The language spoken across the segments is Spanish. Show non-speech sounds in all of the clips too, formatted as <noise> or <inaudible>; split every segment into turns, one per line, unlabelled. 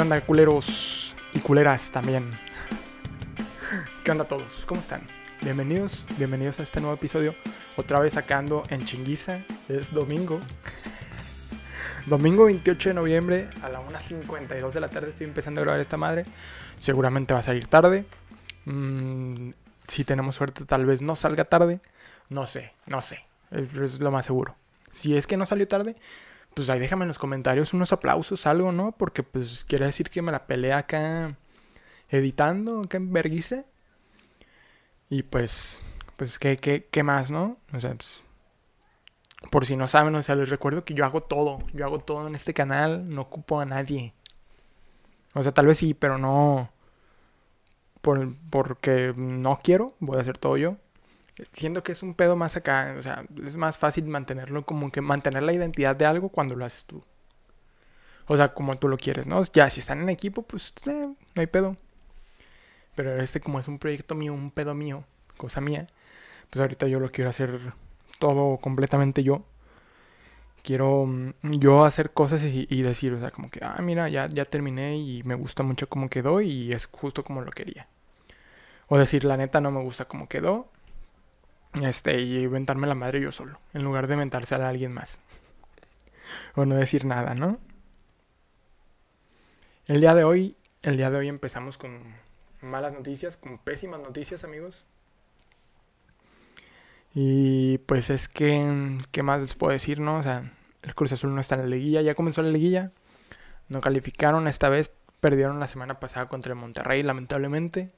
¿Qué onda, culeros y culeras también? ¿Qué onda todos? ¿Cómo están? Bienvenidos, bienvenidos a este nuevo episodio. Otra vez sacando en chinguiza. Es domingo. domingo 28 de noviembre a la 1.52 de la tarde estoy empezando a grabar esta madre. Seguramente va a salir tarde. Mm, si tenemos suerte, tal vez no salga tarde. No sé, no sé. Es lo más seguro. Si es que no salió tarde, pues ahí déjame en los comentarios unos aplausos, algo, ¿no? Porque pues quiere decir que me la peleé acá editando, acá en Berguise. Y pues, pues, ¿qué, qué, qué más, no? O sea, pues, por si no saben, o sea, les recuerdo que yo hago todo. Yo hago todo en este canal, no ocupo a nadie. O sea, tal vez sí, pero no. Por, porque no quiero, voy a hacer todo yo siento que es un pedo más acá, o sea, es más fácil mantenerlo como que mantener la identidad de algo cuando lo haces tú. O sea, como tú lo quieres, ¿no? Ya, si están en equipo, pues eh, no hay pedo. Pero este como es un proyecto mío, un pedo mío, cosa mía, pues ahorita yo lo quiero hacer todo completamente yo. Quiero mm, yo hacer cosas y, y, decir, o sea, como que, ah, mira, ya, ya terminé y me gusta mucho cómo quedó y es justo como lo quería. O decir, la neta no me gusta cómo quedó, este, y inventarme la madre yo solo, en lugar de inventarse a alguien más. o no decir nada, ¿no? El día de hoy, el día de hoy empezamos con malas noticias, con pésimas noticias, amigos. Y pues es que, ¿qué más les puedo decir, no? O sea, el Cruz Azul no está en la liguilla, ya comenzó la liguilla. No calificaron esta vez, perdieron la semana pasada contra el Monterrey, lamentablemente.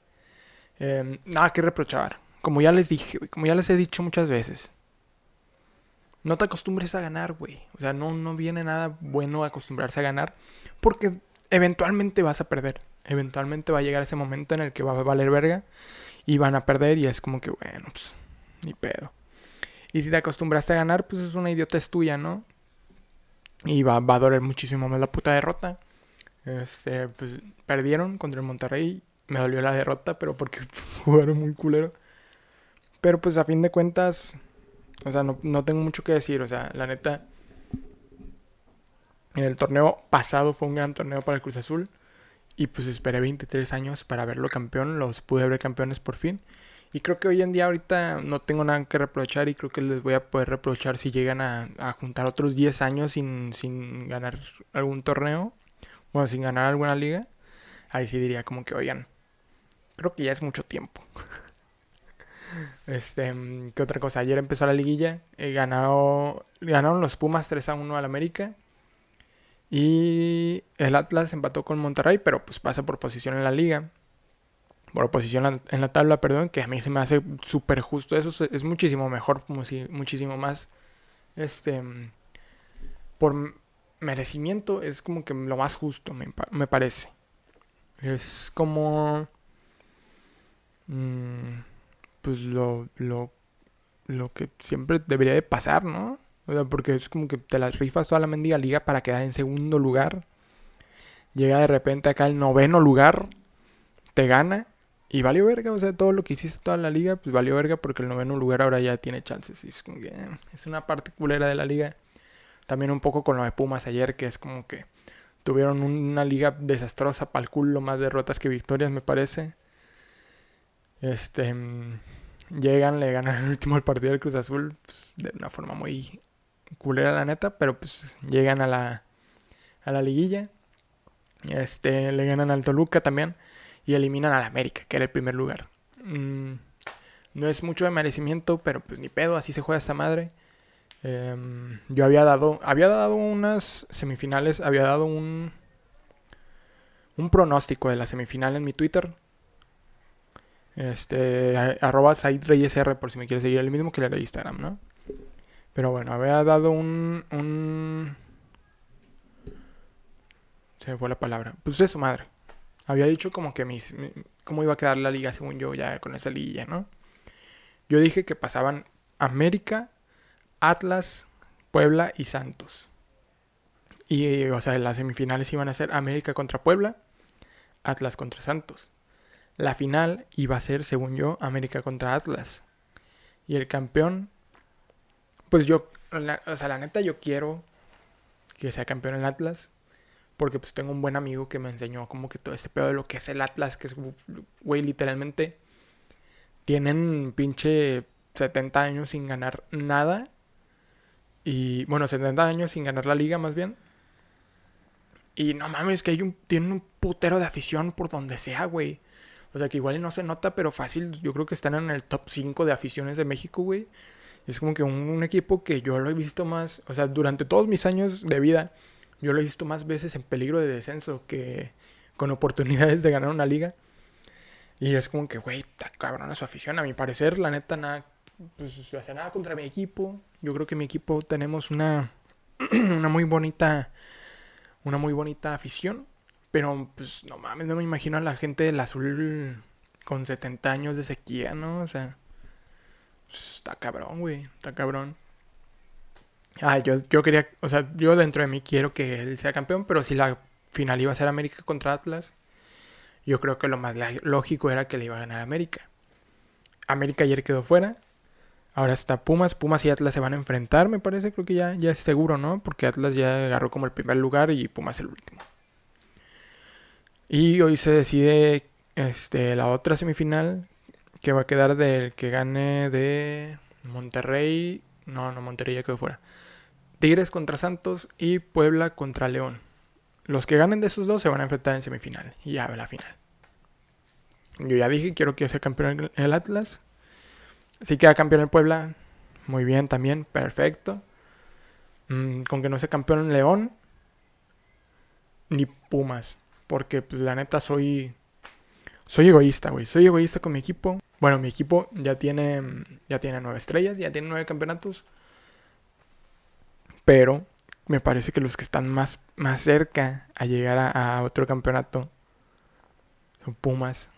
Eh, nada que reprochar como ya les dije, como ya les he dicho muchas veces, no te acostumbres a ganar, güey. O sea, no, no viene nada bueno acostumbrarse a ganar porque eventualmente vas a perder. Eventualmente va a llegar ese momento en el que va a valer verga y van a perder y es como que, bueno, pues, ni pedo. Y si te acostumbraste a ganar, pues es una idiotez tuya, ¿no? Y va, va a doler muchísimo más la puta derrota. Este, pues perdieron contra el Monterrey. Me dolió la derrota, pero porque <laughs> jugaron muy culero. Pero pues a fin de cuentas, o sea, no, tengo mucho que decir. O sea, la neta, en el torneo pasado fue un gran torneo para el Cruz Azul. Y pues esperé 23 años para verlo campeón. Los pude ver campeones por fin. Y creo que hoy en día ahorita no tengo nada que reprochar y creo que les voy a poder reprochar si llegan a, a juntar otros 10 años sin, sin, ganar algún torneo. Bueno, sin ganar alguna liga. Ahí sí diría como que, oigan, creo que ya es mucho tiempo. <laughs> Este, ¿qué otra cosa? Ayer empezó la liguilla. Eh, ganaron los Pumas 3 a 1 al América. Y el Atlas empató con Monterrey, pero pues pasa por posición en la liga. Por posición en la tabla, perdón, que a mí se me hace súper justo. Eso es muchísimo mejor, muchísimo más. Este. Por merecimiento es como que lo más justo, me, me parece. Es como. Mmm, pues lo, lo, lo que siempre debería de pasar, ¿no? O sea, porque es como que te las rifas toda la mendiga liga para quedar en segundo lugar. Llega de repente acá el noveno lugar, te gana y valió verga. O sea, todo lo que hiciste toda la liga, pues valió verga porque el noveno lugar ahora ya tiene chances. Eh, es una parte culera de la liga. También un poco con lo de Pumas ayer, que es como que tuvieron una liga desastrosa para el culo, más derrotas que victorias, me parece. Este. Llegan, le ganan el último partido del Cruz Azul pues, de una forma muy culera, la neta, pero pues llegan a la, a la liguilla. Este, le ganan al Toluca también y eliminan al América, que era el primer lugar. Mm, no es mucho de merecimiento, pero pues ni pedo, así se juega esta madre. Em, yo había dado, había dado unas semifinales, había dado un, un pronóstico de la semifinal en mi Twitter. Este, arroba R por si me quieres seguir, el mismo que le de Instagram, ¿no? Pero bueno, había dado un, un... Se me fue la palabra. Pues eso, madre. Había dicho como que mis... Cómo iba a quedar la liga según yo ya con esa liguilla, ¿no? Yo dije que pasaban América, Atlas, Puebla y Santos. Y, o sea, las semifinales iban a ser América contra Puebla, Atlas contra Santos. La final iba a ser, según yo, América contra Atlas. Y el campeón, pues yo, o sea, la neta yo quiero que sea campeón el Atlas. Porque pues tengo un buen amigo que me enseñó como que todo este pedo de lo que es el Atlas, que es, güey, literalmente tienen pinche 70 años sin ganar nada. Y bueno, 70 años sin ganar la liga más bien. Y no mames, que hay un, tienen un putero de afición por donde sea, güey. O sea, que igual no se nota, pero fácil, yo creo que están en el top 5 de aficiones de México, güey. Es como que un, equipo que yo lo he visto más, o sea, durante todos mis años de vida, yo lo he visto más veces en peligro de descenso que con oportunidades de ganar una liga. Y es como que, güey, está cabrón su afición. A mi parecer, la neta, nada, pues, hace nada contra mi equipo. Yo creo que mi equipo tenemos una, <clears throat> una muy bonita, una muy bonita afición. Pero, pues, no mames, no me imagino a la gente del azul con 70 años de sequía, ¿no? O sea, pues, está cabrón, güey, está cabrón. Ah, yo, yo quería, o sea, yo dentro de mí quiero que él sea campeón, pero si la final iba a ser América contra Atlas, yo creo que lo más lógico era que le iba a ganar América. América ayer quedó fuera. Ahora está Pumas. Pumas y Atlas se van a enfrentar, me parece. Creo que ya, ya es seguro, ¿no? Porque Atlas ya agarró como el primer lugar y Pumas el último. Y hoy se decide este, la otra semifinal que va a quedar del que gane de Monterrey. No, no, Monterrey ya quedó fuera. Tigres contra Santos y Puebla contra León. Los que ganen de esos dos se van a enfrentar en semifinal y ya la final. Yo ya dije, quiero que sea campeón el Atlas. Si queda campeón el Puebla, muy bien también, perfecto. Mm, con que no sea campeón León, ni Pumas. Porque pues, la neta soy. Soy egoísta, güey. Soy egoísta con mi equipo. Bueno, mi equipo ya tiene. Ya tiene nueve estrellas, ya tiene nueve campeonatos. Pero me parece que los que están más, más cerca a llegar a, otro campeonato son Pumas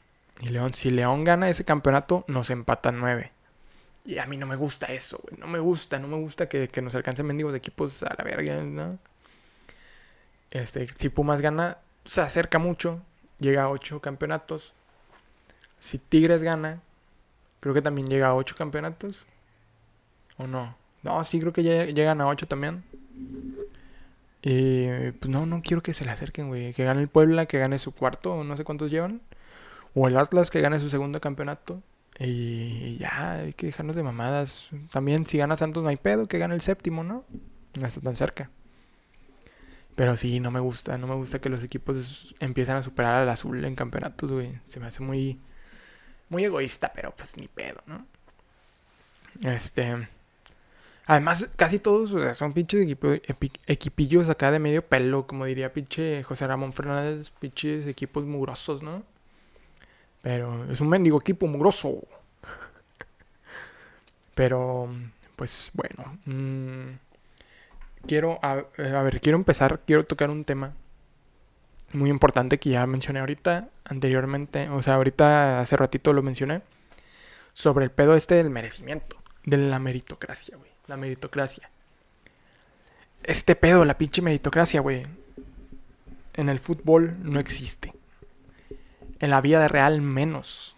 y León. Si León gana ese campeonato, nos empatan nueve. Y a mí no me gusta eso, güey. No me gusta, no me gusta que, nos alcancen mendigos de equipos a la verga, ¿no? Este, si Pumas gana, se acerca mucho. Llega a ocho campeonatos. Si Tigres gana, creo que también llega a ocho campeonatos. ¿O no? No, sí, creo que llegan a ocho también. Y pues no, no quiero que se le acerquen, güey. Que gane el Puebla, que gane su cuarto, no sé cuántos llevan. O el Atlas, que gane su segundo campeonato. Y ya, hay que dejarnos de mamadas. También, si gana Santos, no hay pedo, que gane el séptimo, ¿no? No está tan cerca. Pero sí, no me gusta, no me gusta que los equipos empiezan a superar al azul en campeonatos, güey. Se me hace muy, muy egoísta, pero pues ni pedo, ¿no? Este. Además, casi todos, o sea, son pinches equipillos acá de medio pelo, como diría pinche José Ramón Fernández, pinches equipos mugrosos, ¿no? Pero es un mendigo equipo mugroso. <laughs> Pero, pues bueno. Mm, quiero, a, a, ver, quiero empezar, quiero tocar un tema muy importante que ya mencioné ahorita, anteriormente, o sea, ahorita hace ratito lo mencioné, sobre el pedo este del merecimiento, de la meritocracia, güey la meritocracia. Este pedo, la pinche meritocracia, güey. En el fútbol no existe. En la vida real menos.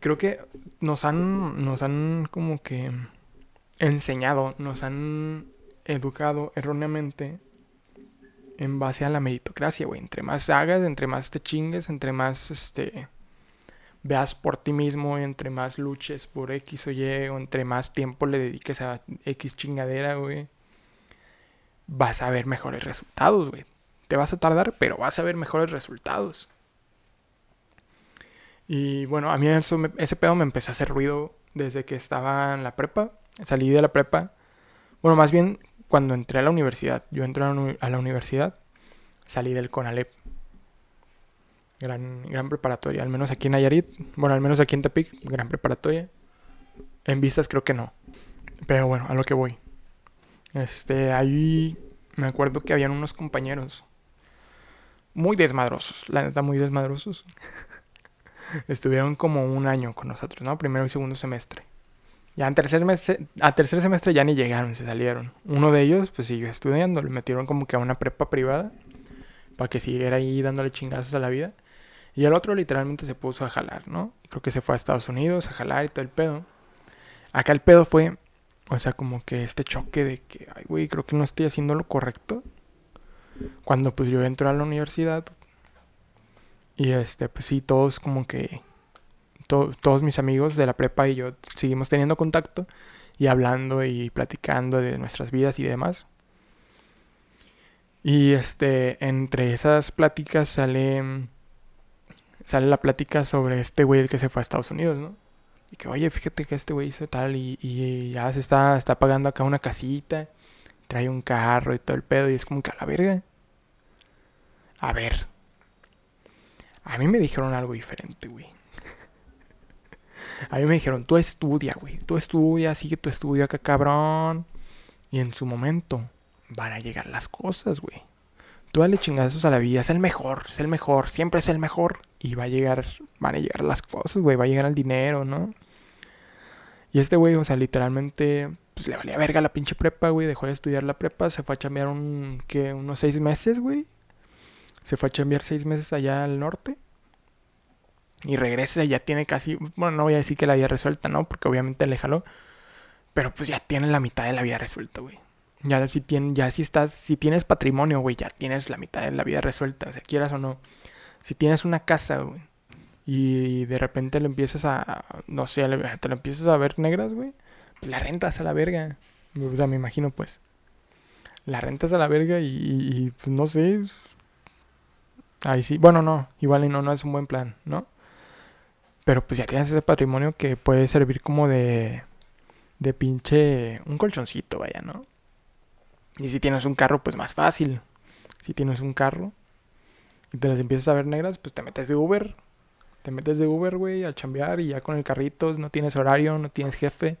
Creo que nos han, nos han como que enseñado, nos han educado erróneamente en base a la meritocracia, güey. Entre más hagas, entre más te chingues, entre más este veas por ti mismo, entre más luches por X o Y, o entre más tiempo le dediques a X chingadera, güey, vas a ver mejores resultados, güey. Te vas a tardar, pero vas a ver mejores resultados. Y bueno, a mí eso ese pedo me empezó a hacer ruido desde que estaba en la prepa. Salí de la prepa. Bueno, más bien cuando entré a la universidad. Yo entré a la universidad, salí del CONALEP. Gran, preparatoria, al menos aquí en Nayarit. Bueno, al menos aquí en Tepic, gran preparatoria. En vistas creo que no. Pero bueno, a lo que voy. Este, ahí me acuerdo que habían unos compañeros muy desmadrosos, la neta, muy desmadrosos. <laughs> Estuvieron como un año con nosotros, ¿no? Primero y segundo semestre. Ya en tercer, semestre, a tercer semestre ya ni llegaron, se salieron. Uno de ellos, pues siguió estudiando, le metieron como que a una prepa privada para que siguiera ahí dándole chingazos a la vida. Y el otro literalmente se puso a jalar, ¿no? Creo que se fue a Estados Unidos a jalar y todo el pedo. Acá el pedo fue, o sea, como que este choque de que, ay, güey, creo que no estoy haciendo lo correcto. Cuando pues yo entro a la universidad. Y este, pues sí, todos como que... todos mis amigos de la prepa y yo seguimos teniendo contacto. Y hablando y platicando de nuestras vidas y demás. Y este, entre esas pláticas sale... Sale la plática sobre este güey que se fue a Estados Unidos, ¿no? Y que, oye, fíjate que este güey hizo tal y, y ya se está, está pagando acá una casita, trae un carro y todo el pedo y es como que a la verga. A ver. A mí me dijeron algo diferente, güey. A mí me dijeron, tú estudia, güey. Tú estudia, sigue tu estudio acá, cabrón. Y en su momento van a llegar las cosas, güey. Tú dale chingazos a la vida, es el mejor, es el mejor, siempre es el mejor. Y va a llegar, van a llegar las cosas, güey, va a llegar el dinero, ¿no? Y este güey, o sea, literalmente, pues le valía verga la pinche prepa, güey. Dejó de estudiar la prepa, se fue a chambear un, ¿qué? Unos seis meses, güey. Se fue a chambear seis meses allá al norte. Y regresa, ya tiene casi, bueno, no voy a decir que la vida resuelta, ¿no? Porque obviamente le jaló. Pero pues ya tiene la mitad de la vida resuelta, güey. Ya si, tienes, ya si estás, si tienes patrimonio, güey, ya tienes la mitad de la vida resuelta, o sea, quieras o no. Si tienes una casa, güey, y de repente le empiezas a, no sé, te lo empiezas a ver negras, güey, pues la rentas a la verga. O sea, me imagino, pues. La rentas a la verga y, pues no sé. Ahí sí, bueno, no, igual no, no es un buen plan, ¿no? Pero pues ya tienes ese patrimonio que puede servir como de, de pinche, un colchoncito, vaya, ¿no? Y si tienes un carro, pues más fácil. Si tienes un carro y te las empiezas a ver negras, pues te metes de Uber te metes de Uber, güey, a chambear y ya con el carrito no tienes horario, no tienes jefe.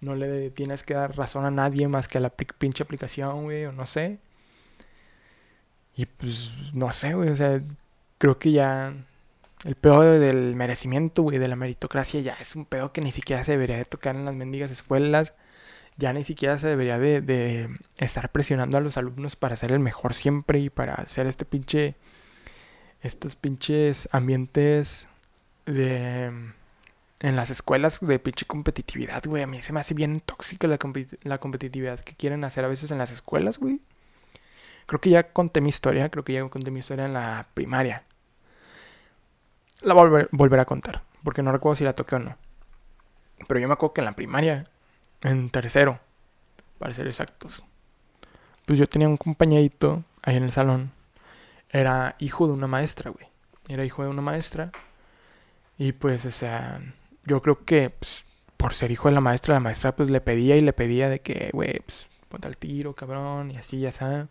No le tienes que dar razón a nadie más que a la pinche aplicación, güey, o no sé. Y pues, no sé, güey, o sea, creo que ya el pedo del merecimiento, güey, de la meritocracia ya es un pedo que ni siquiera se debería de tocar en las mendigas escuelas. Ya ni siquiera se debería de, de estar presionando a los alumnos para ser el mejor siempre y para hacer este pinche estos pinches ambientes de en las escuelas de pinche competitividad, güey. A mí se me hace bien tóxica la, la, competitividad que quieren hacer a veces en las escuelas, güey. Creo que ya conté mi historia, creo que ya conté mi historia en la primaria. La voy a volver, a contar, porque no recuerdo si la toqué o no. Pero yo me acuerdo que en la primaria, en tercero, para ser exactos, pues yo tenía un compañerito ahí en el salón era hijo de una maestra, güey. Era hijo de una maestra. Y pues, o sea, yo creo que pues, por ser hijo de la maestra, la maestra pues le pedía y le pedía de que, güey, pues ponte al tiro, cabrón, y así, ya está.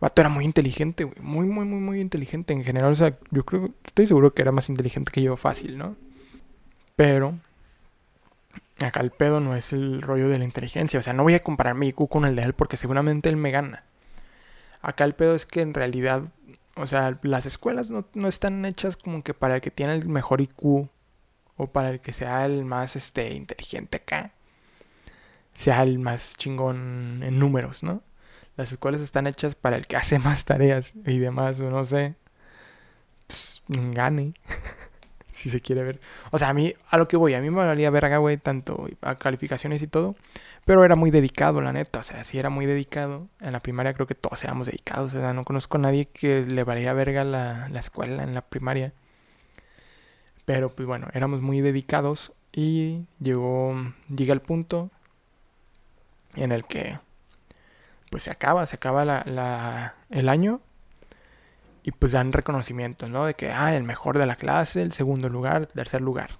Vato era muy inteligente, güey. Muy, muy, muy, muy inteligente. En general, o sea, yo creo, estoy seguro que era más inteligente que yo fácil, ¿no? Pero, acá el pedo no es el rollo de la inteligencia. O sea, no voy a comparar mi IQ con el de él porque seguramente él me gana. Acá el pedo es que en realidad o sea, las escuelas no, están hechas como que para el que tiene el mejor IQ o para el que sea el más este, inteligente acá, sea el más chingón en números, ¿no? Las escuelas están hechas para el que hace más tareas y demás, o no sé, pues gane. <laughs> si se quiere ver. O sea, a mí, a lo que voy, a mí me valía verga, güey, tanto a calificaciones y todo. Pero era muy dedicado, la neta. O sea, sí era muy dedicado. En la primaria creo que todos éramos dedicados. O sea, no conozco a nadie que le valía verga la, la escuela en la primaria. Pero pues bueno, éramos muy dedicados. Y llegó, llega el punto en el que pues se acaba, se acaba la, la, el año y pues dan reconocimientos, ¿no? De que, ah, el mejor de la clase, el segundo lugar, tercer lugar.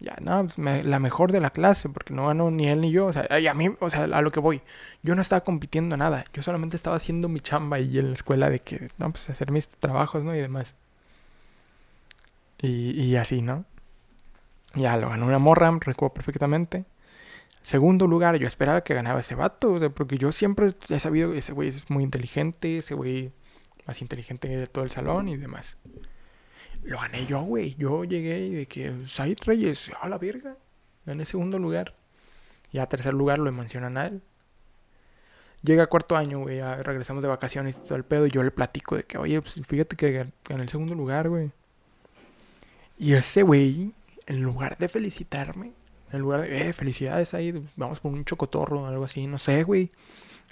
Ya, no, pues la mejor de la clase, porque no ganó ni él ni yo. O sea, a mí, o sea, a lo que voy, yo no estaba compitiendo nada. Yo solamente estaba haciendo mi chamba ahí en la escuela de que, no, pues hacer mis trabajos, ¿no? Y demás. Y, y así, ¿no? Ya lo ganó una morra, recuerdo perfectamente. Segundo lugar, yo esperaba que ganaba ese vato, o sea, porque yo siempre he sabido que ese güey es muy inteligente, ese güey más inteligente de todo el salón y demás. Lo gané yo, güey. Yo llegué y de que Said Reyes, a la verga. Gané segundo lugar. Y a tercer lugar lo mencionan a él. Llega cuarto año, güey. Regresamos de vacaciones y todo el pedo. Y yo le platico de que, oye, pues fíjate que gané el segundo lugar, güey. Y ese güey, en lugar de felicitarme, en lugar de, eh, felicidades ahí, vamos por un chocotorro algo así, no sé, güey.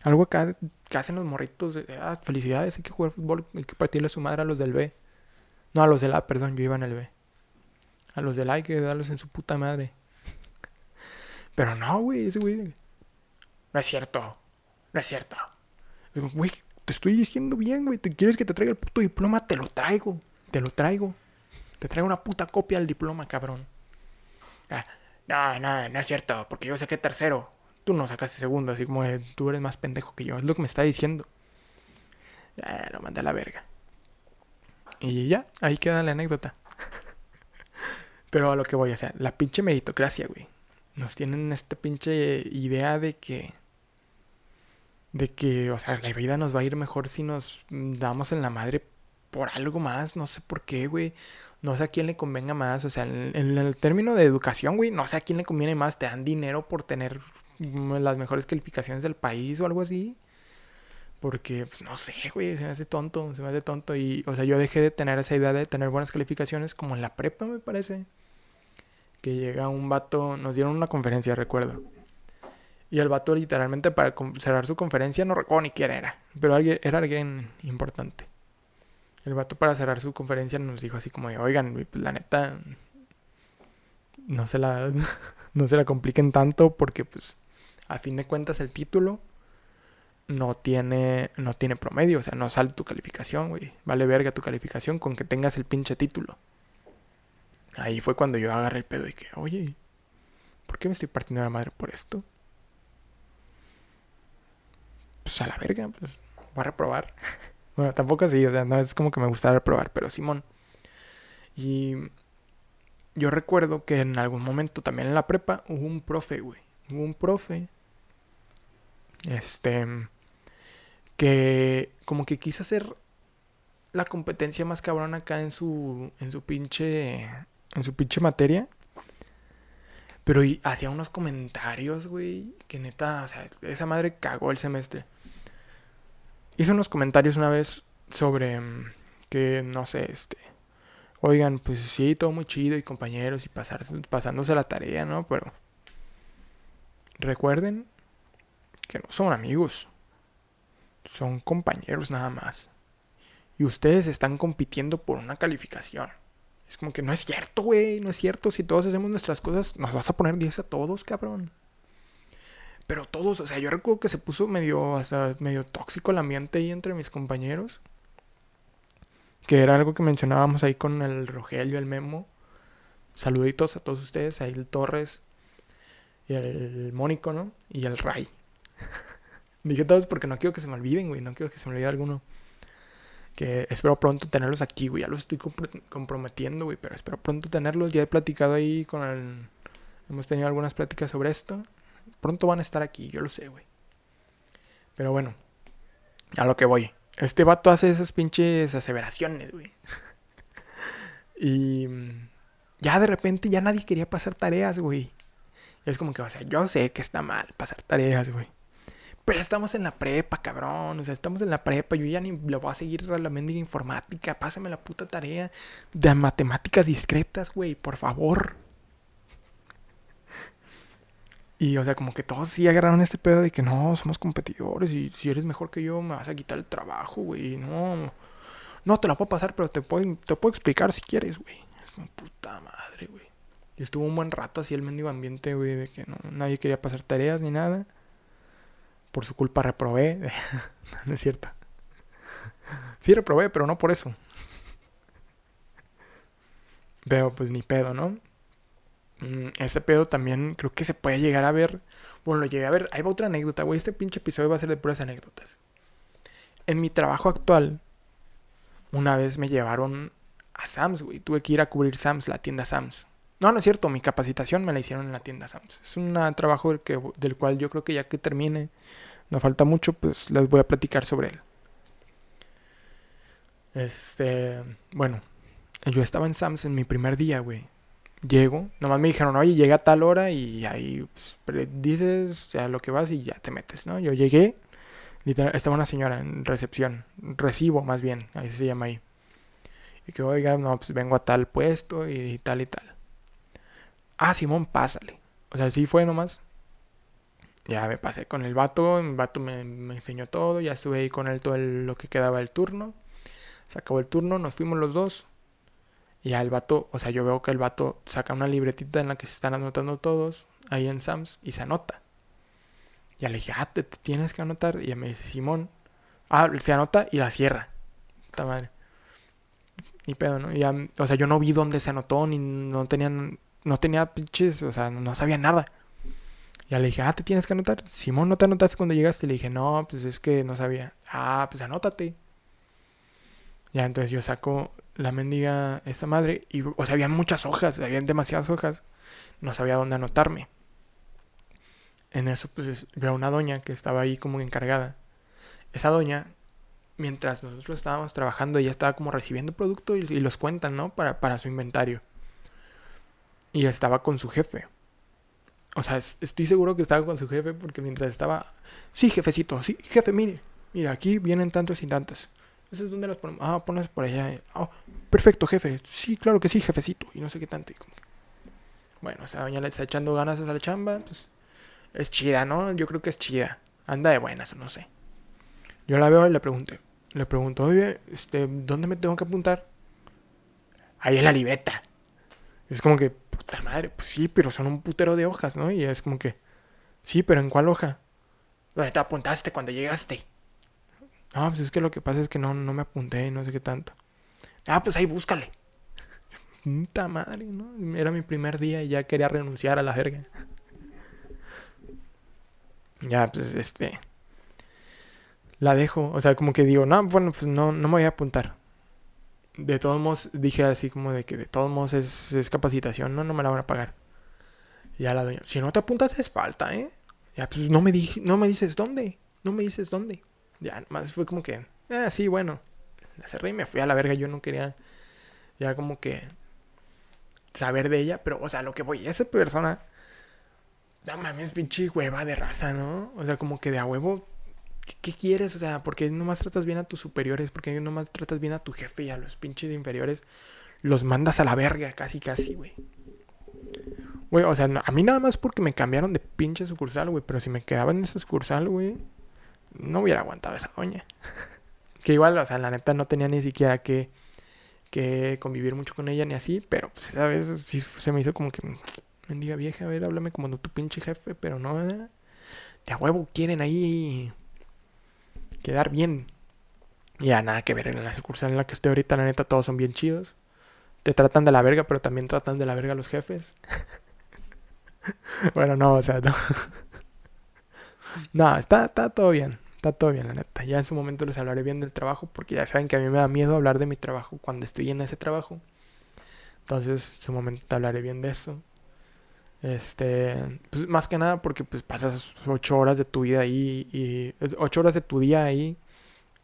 Algo acá que hacen los morritos. ah, felicidades, hay que jugar fútbol, hay que partirle a su madre a los del B. No, a los del A, perdón, yo iba en el B. A los del A hay que darles en su puta madre. <laughs> Pero no, güey, ese güey. No es cierto. No es cierto. Güey, te estoy diciendo bien, güey. ¿Te quieres que te traiga el puto diploma? Te lo traigo. Te lo traigo. Te traigo una puta copia del diploma, cabrón. Ah, no, no, no es cierto. Porque yo saqué tercero. Tú no sacaste segundo, así como tú eres más pendejo que yo. Es lo que me está diciendo. Ya, lo mandé a la verga. Y ya, ahí queda la anécdota. <laughs> Pero a lo que voy, o sea, la pinche meritocracia, güey nos tienen esta pinche idea de que de que, o sea, la vida nos va a ir mejor si nos damos en la madre por algo más, no sé por qué, güey. No sé a quién le convenga más, o sea, en, el término de educación, güey, no sé a quién le conviene más, te dan dinero por tener las mejores calificaciones del país o algo así. Porque, pues, no sé, güey, se me hace tonto, se me hace tonto. Y, o sea, yo dejé de tener esa idea de tener buenas calificaciones como en la prepa, me parece que llega un vato, nos dieron una conferencia, recuerdo. Y el vato literalmente para cerrar su conferencia, no recuerdo ni quién era, pero alguien, era alguien importante. El vato para cerrar su conferencia nos dijo así como, oigan, pues la neta, no se la, <laughs> no se la compliquen tanto porque pues a fin de cuentas el título no tiene, no tiene promedio, o sea, no sale tu calificación, güey. Vale verga tu calificación con que tengas el pinche título. Ahí fue cuando yo agarré el pedo y que, oye, ¿por qué me estoy partiendo la madre por esto? Pues a la verga, pues voy a reprobar. <laughs> bueno, tampoco así, o sea, no es como que me gustara reprobar, pero Simón. Y yo recuerdo que en algún momento también en la prepa hubo un profe, güey. Hubo un profe. Este. Que como que quiso hacer la competencia más cabrón acá en su. En su pinche en su pinche materia. Pero hacía unos comentarios, güey, que neta, o sea, esa madre cagó el semestre. Hizo unos comentarios una vez sobre mm, que, no sé, este... Oigan, pues sí, todo muy chido y compañeros y pasar, pasándose la tarea, ¿no? Pero recuerden que no son amigos, son compañeros nada más. Y ustedes están compitiendo por una calificación. Es como que no es cierto, güey, no es cierto. Si todos hacemos nuestras cosas, nos vas a poner 10 a todos, cabrón. Pero todos, o sea, yo recuerdo que se puso medio, sea, medio tóxico el ambiente ahí entre mis compañeros. Que era algo que mencionábamos ahí con el Rogelio, el Memo. Saluditos a todos ustedes, ahí el Torres y el Mónico, ¿no? Y el Ray. <laughs> Dije todos porque no quiero que se me olviden, güey, no quiero que se me olvide alguno que espero pronto tenerlos aquí, güey. Ya los estoy comprometiendo, güey, pero espero pronto tenerlos. Ya he platicado ahí con el... Hemos tenido algunas pláticas sobre esto. Pronto van a estar aquí, yo lo sé, güey. Pero bueno, a lo que voy. Este vato hace esas pinches aseveraciones, güey. <laughs> y ya de repente ya nadie quería pasar tareas, güey. Es como que, o sea, yo sé que está mal pasar tareas, güey. Pero estamos en la prepa, cabrón. O sea, estamos en la prepa. Yo ya ni lo voy a seguir a la mendiga informática. Pásame la puta tarea de matemáticas discretas, güey. Por favor. Y, o sea, como que todos sí agarraron este pedo de que no, somos competidores. Y si eres mejor que yo, me vas a quitar el trabajo, güey. No. No te la puedo pasar, pero te puedo, te puedo explicar si quieres, güey. Es una puta madre, güey. Y estuvo un buen rato así el mendigo ambiente, güey, de que no, nadie quería pasar tareas ni nada por su culpa reprobé. <laughs> no es cierto. Sí reprobé, pero no por eso. Pero pues ni pedo, ¿no? Ese pedo también creo que se puede llegar a ver. Bueno, lo llegué a ver. Ahí va otra anécdota, güey. Este pinche episodio va a ser de puras anécdotas. En mi trabajo actual, una vez me llevaron a Sam's, güey. Tuve que ir a cubrir Sam's, la tienda Sam's. No, no es cierto, mi capacitación me la hicieron en la tienda Sams. Es un trabajo del, que, del cual yo creo que ya que termine, no falta mucho, pues les voy a platicar sobre él. Este, bueno, yo estaba en Sams en mi primer día, güey. Llego, nomás me dijeron, oye, llega a tal hora y ahí pues, dices ya lo que vas y ya te metes, ¿no? Yo llegué, estaba una señora en recepción, recibo más bien, ahí se llama ahí. Y que, oiga, no, pues vengo a tal puesto y tal y tal ah, Simón, pásale. O sea, sí fue nomás. Ya me pasé con el vato, el vato me, me enseñó todo, ya estuve ahí con él todo el- lo que quedaba del turno. Se acabó el turno, nos fuimos los dos. Y ya el vato, o sea, yo veo que el vato saca una libretita en la que se están anotando todos, ahí en Sams, y se anota. Ya le dije, ah, te, tienes que anotar. Y ya me dice, Simón. Ah, se anota y la cierra. Puta madre. Ni pedo, ¿no? Y ya, o sea, yo no vi dónde se anotó, ni no tenían, no tenía pinches, o sea, no sabía nada. Ya le dije, ah, te tienes que anotar. Simón, ¿no te anotaste cuando llegaste? Le dije, no, pues es que no sabía. Ah, pues anótate. Ya, entonces yo saco la mendiga esta madre y, o sea, había muchas hojas, habían demasiadas hojas. No sabía dónde anotarme. En eso, pues es- veo a una doña que estaba ahí como encargada. Esa doña, mientras nosotros estábamos trabajando, ella estaba como recibiendo producto y, los cuentan, ¿no? Para, para su inventario. Y estaba con su jefe. O sea, es- estoy seguro que estaba con su jefe porque mientras estaba... Sí, jefecito, sí, jefe, mire. Mira, aquí vienen tantos y tantas. ¿Eso es donde las ponemos? Ah, pones por allá. Ah, perfecto, jefe. Sí, claro que sí, jefecito. Y no sé qué tanto. que- Bueno, esa doña le está echando ganas a la chamba. Pues es chida, ¿no? Yo creo que es chida. Anda de buenas, no sé. Yo la veo y le pregunté. Le pregunto, oye, este, ¿dónde me tengo que apuntar? Ahí en la libreta. Es como que, puta madre, pues sí, pero son un putero de hojas, ¿no? Y es como que, sí, pero ¿en cuál hoja? ¿Dónde te apuntaste cuando llegaste? No, pues es que lo que pasa es que no, no me apunté y no sé qué tanto. Ah, pues ahí búscale. Puta madre, ¿no? Era mi primer día y ya quería renunciar a la verga. Ya, pues este. La dejo. O sea, como que digo, no, bueno, pues no, no me voy a apuntar. De todos modos, dije así como de que de todos modos es, es capacitación, no, no me la van a pagar. Y ya la doña, si no te apuntas es falta, ¿eh? Ya, pues no me, di- no me dices dónde. No me dices dónde. Ya, más fue como que, ah, sí, bueno. La cerré y me fui a la verga. Yo no quería ya como que saber de ella. Pero, o sea, lo que voy, esa persona, no mames, pinche hueva de raza, ¿no? O sea, como que de a huevo, ¿qué, quieres? O sea, ¿por qué nomás tratas bien a tus superiores? ¿Por qué nomás tratas bien a tu jefe y a los pinches inferiores? Los mandas a la verga, casi, casi, güey. Güey, o sea, a mí nada más porque me cambiaron de pinche sucursal, güey. Pero si me quedaba en esa sucursal, güey, no hubiera aguantado esa doña. que igual, o sea, la neta no tenía ni siquiera que, que convivir mucho con ella ni así. Pero, pues, esa vez sí se me hizo como que, mendiga vieja, a ver, háblame como tu pinche jefe. Pero no, ¿eh? de a huevo quieren ahí quedar bien. Ya nada que ver en la sucursal en la que estoy ahorita, la neta, todos son bien chidos. Te tratan de la verga, pero también tratan de la verga a los jefes. <laughs> bueno, no, o sea, no. No, está, está todo bien. Está todo bien, la neta. Ya en su momento les hablaré bien del trabajo, porque ya saben que a mí me da miedo hablar de mi trabajo cuando estoy en ese trabajo. Entonces, en su momento te hablaré bien de eso. Este, pues más que nada porque pues pasas ocho horas de tu vida ahí y ocho horas de tu día ahí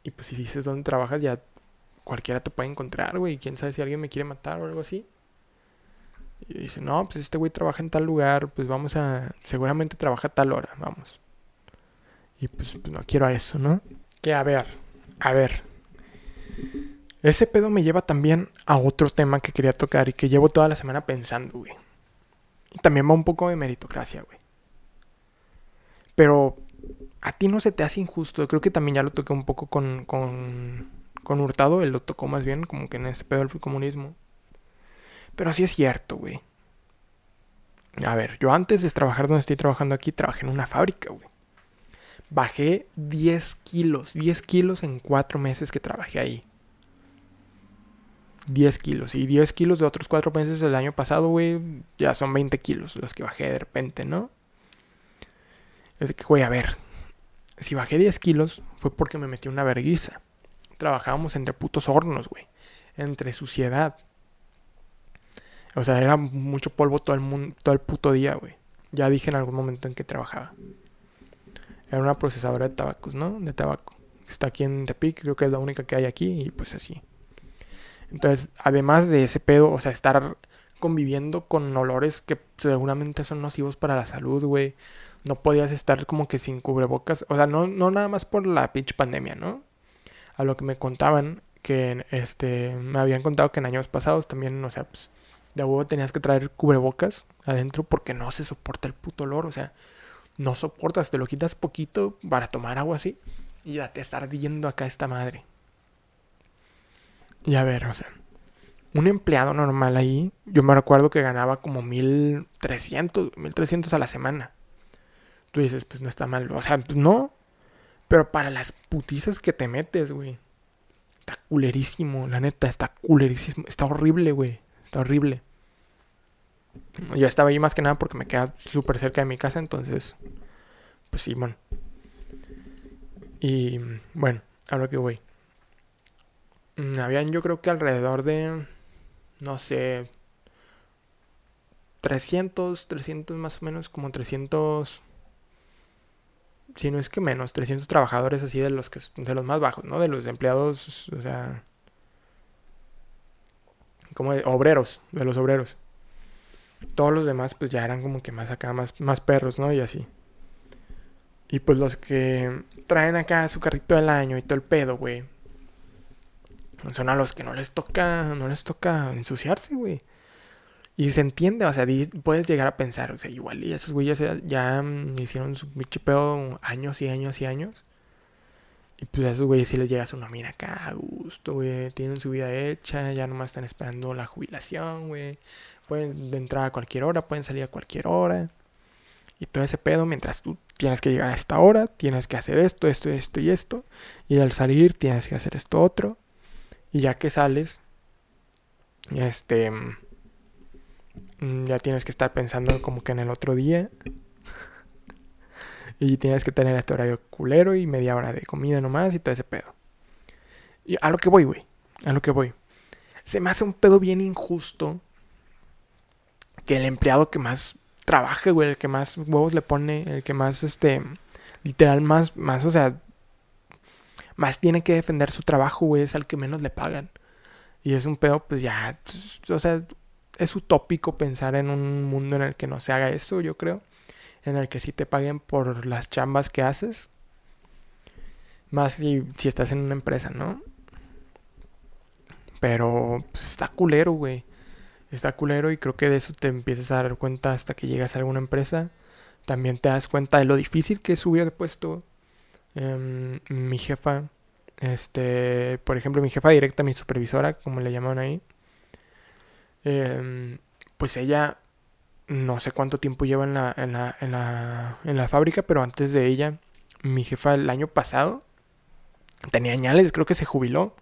y pues si dices dónde trabajas ya cualquiera te puede encontrar, güey. Quién sabe si alguien me quiere matar o algo así. Y dice, no, pues este güey trabaja en tal lugar, pues vamos a, seguramente trabaja a tal hora, vamos. Y pues, pues no quiero a eso, ¿no? Que a ver, a ver. Ese pedo me lleva también a otro tema que quería tocar y que llevo toda la semana pensando, güey. Y también va un poco de meritocracia, güey. Pero a ti no se te hace injusto. Creo que también ya lo toqué un poco con, con, con Hurtado. Él lo tocó más bien como que en este pedo del comunismo. Pero sí es cierto, güey. A ver, yo antes de trabajar donde estoy trabajando aquí, trabajé en una fábrica, güey. Bajé 10 kilos. 10 kilos en 4 meses que trabajé ahí. 10 kilos. Y 10 kilos de otros 4 meses del año pasado, güey, ya son 20 kilos los que bajé de repente, ¿no? Es que, güey, a ver. Si bajé 10 kilos fue porque me metí una verguiza. Trabajábamos entre putos hornos, güey. Entre suciedad. O sea, era mucho polvo todo el, mundo, todo el puto día, güey. Ya dije en algún momento en que trabajaba. Era una procesadora de tabacos, ¿no? De tabaco. Está aquí en Tepic, creo que es la única que hay aquí y pues así. Entonces, además de ese pedo, o sea, estar conviviendo con olores que seguramente son nocivos para la salud, güey. No podías estar como que sin cubrebocas. O sea, no, no nada más por la pinche pandemia, ¿no? A lo que me contaban, que este, me habían contado que en años pasados también, o sea, pues, de huevo tenías que traer cubrebocas adentro porque no se soporta el puto olor. O sea, no soportas, te lo quitas poquito para tomar agua así y ya te está ardiendo acá esta madre. Y a ver, o sea, un empleado normal ahí, yo me recuerdo que ganaba como 1300, 1300 a la semana. Tú dices, pues no está mal, o sea, pues no. Pero para las putizas que te metes, güey. Está culerísimo, la neta, está culerísimo. Está horrible, güey. Está horrible. Yo estaba ahí más que nada porque me queda súper cerca de mi casa, entonces, pues sí, bueno. Y bueno, a lo que voy. Mm, habían yo creo que alrededor de, no sé, 300, 300 más o menos, como 300, si no es que menos, 300 trabajadores así de los que de los más bajos, ¿no? De los empleados, o sea, como de obreros, de los obreros. Todos los demás pues ya eran como que más acá, más, más perros, ¿no? Y así. Y pues los que traen acá su carrito del año y todo el pedo, güey. Son a los que no les toca, no les toca ensuciarse, güey. Y se entiende, o sea, puedes llegar a pensar, o sea, igual y esos güeyes ya, mm, hicieron su bicho pedo años y años y años. Y pues a esos güeyes sí les llega su nómina acá a gusto, güey. Tienen su vida hecha, ya nomás están esperando la jubilación, güey. Pueden entrar a cualquier hora, pueden salir a cualquier hora. Y todo ese pedo, mientras tú tienes que llegar a esta hora, tienes que hacer esto, esto, esto y esto. Y al salir tienes que hacer esto otro. Y ya que sales, este, mm, ya tienes que estar pensando como que en el otro día. <laughs> y tienes que tener este horario culero y media hora de comida nomás y todo ese pedo. Y a lo que voy, güey. A lo que voy. Se me hace un pedo bien injusto que el empleado que más trabaje, güey, el que más huevos le pone, el que más, este, literal, más, más, o sea, más tiene que defender su trabajo, güey, es al que menos le pagan. Y es un pedo, pues ya, pues, o sea, es utópico pensar en un mundo en el que no se haga eso, yo creo. En el que sí te paguen por las chambas que haces. Más si, si estás en una empresa, ¿no? Pero pues, está culero, güey está culero y creo que de eso te empiezas a dar cuenta hasta que llegas a alguna empresa. También te das cuenta de lo difícil que es subir de puesto. Em, mi jefa, este, por ejemplo, mi jefa directa, mi supervisora, como le llaman ahí, em, pues ella no sé cuánto tiempo lleva en la, en la, en la, en la fábrica, pero antes de ella, mi jefa el año pasado tenía añales, creo que se jubiló.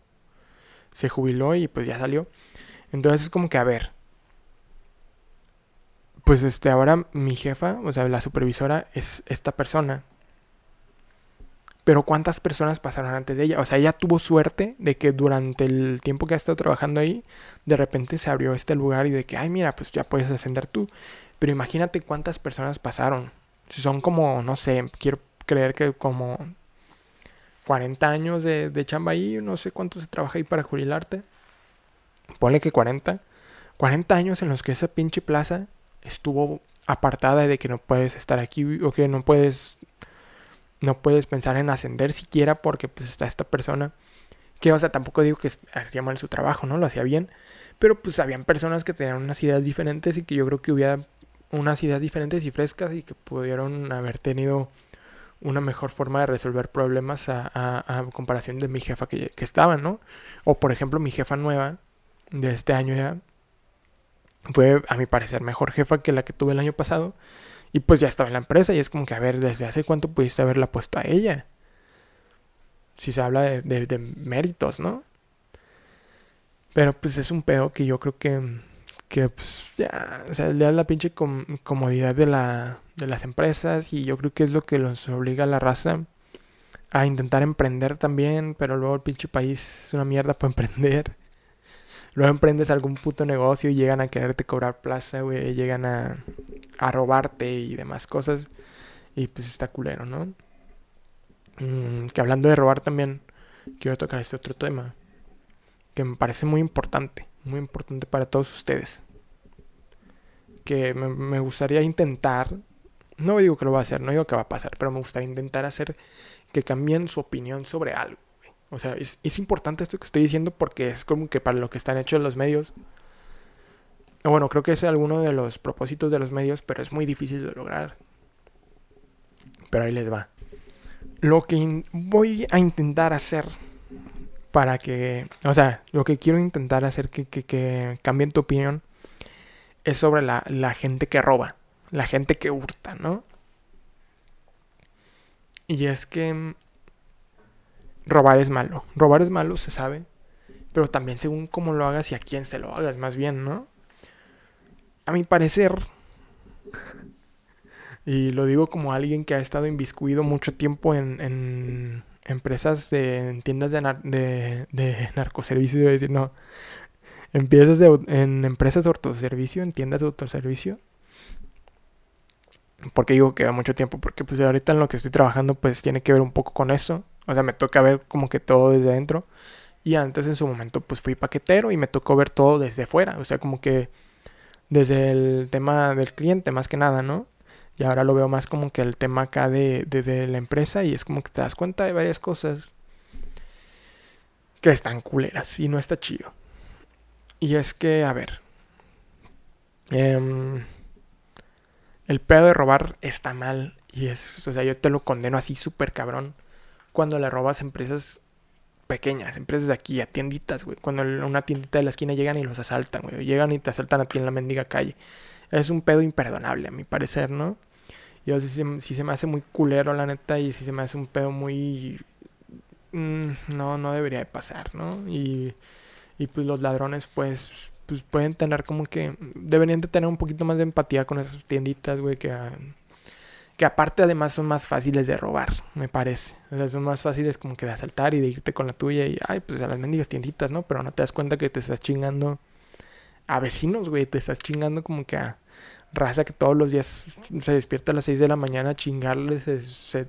Se jubiló y pues ya salió. Entonces es como que, a ver, pues este, ahora mi jefa, o sea, la supervisora es esta persona. Pero ¿cuántas personas pasaron antes de ella? O sea, ella tuvo suerte de que durante el tiempo que ha estado trabajando ahí, de repente se abrió este lugar y de que, ay, mira, pues ya puedes ascender tú. Pero imagínate cuántas personas pasaron. Si son como, no sé, quiero creer que como 40 años de, de chamba ahí, no sé cuánto se trabaja ahí para jubilarte. Ponle que 40. 40 años en los que esa pinche plaza estuvo apartada de que no puedes estar aquí o que no puedes no puedes pensar en ascender siquiera porque pues está esta persona que o sea tampoco digo que hacía mal su trabajo no lo hacía bien pero pues habían personas que tenían unas ideas diferentes y que yo creo que hubiera unas ideas diferentes y frescas y que pudieron haber tenido una mejor forma de resolver problemas a, comparación de mi jefa que, que estaba, ¿no? O por ejemplo mi jefa nueva de este año ya fue, a mi parecer, mejor jefa que la que tuve el año pasado. Y pues ya estaba en la empresa y es como que, a ver, ¿desde hace cuánto pudiste haberla puesto a ella? Si se habla de, de, méritos, ¿no? Pero pues es un pedo que yo creo que, que pues ya, o sea, le da la pinche comodidad de, la, de las empresas y yo creo que es lo que los obliga a la raza a intentar emprender también, pero luego el pinche país es una mierda para <laughs> emprender. Luego emprendes algún puto negocio y llegan a quererte cobrar plaza, güey. Llegan a, a robarte y demás cosas. Y pues está culero, ¿no? Mm, que hablando de robar también, quiero tocar este otro tema. Que me parece muy importante. Muy importante para todos ustedes. Que me, me gustaría intentar. No digo que lo va a hacer, no digo que va a pasar, pero me gustaría intentar hacer que cambien su opinión sobre algo. O sea, es, importante esto que estoy diciendo porque es como que para lo que están hechos los medios. Bueno, creo que es alguno de los propósitos de los medios, pero es muy difícil de lograr. Pero ahí les va. Lo que voy a intentar hacer para que, o sea, lo que quiero intentar hacer que, que, que cambien tu opinión es sobre la, la gente que roba, la gente que hurta, ¿no? Y es que robar es malo. Robar es malo, se sabe. Pero también según cómo lo hagas y a quién se lo hagas, más bien, ¿no? A mi parecer, <laughs> y lo digo como alguien que ha estado inviscuido mucho tiempo en, en empresas de en tiendas de, nar, de, de narcoservicio, iba a decir, no. Empiezas de, en empresas de autoservicio, en tiendas de autoservicio. Porque digo que va mucho tiempo, porque pues ahorita en lo que estoy trabajando pues tiene que ver un poco con eso. O sea, me toca ver como que todo desde adentro. Y antes en su momento pues fui paquetero y me tocó ver todo desde fuera. O sea, como que desde el tema del cliente más que nada, ¿no? Y ahora lo veo más como que el tema acá de, de, la empresa y es como que te das cuenta de varias cosas que están culeras y no está chido. Y es que, a ver, eh, el pedo de robar está mal y es, o sea, yo te lo condeno así súper cabrón cuando le robas empresas pequeñas, empresas de aquí, a tienditas, güey. Cuando una tiendita de la esquina llegan y los asaltan, güey. Llegan y te asaltan a ti en la mendiga calle. Es un pedo imperdonable, a mi parecer, ¿no? Yo sí, sí se me hace muy culero, la neta, y sí se me hace un pedo muy... Mm, no, no debería de pasar, ¿no? Y, y pues los ladrones, pues, pues pueden tener como que... Deberían de tener un poquito más de empatía con esas tienditas, güey, que... Que aparte además son más fáciles de robar, me parece. O sea, son más fáciles como que de asaltar y de irte con la tuya y, ay, pues a las mendigas tienditas, ¿no? Pero no te das cuenta que te estás chingando a vecinos, güey. Te estás chingando como que a raza que todos los días se despierta a las 6 de la mañana a chingarles, se,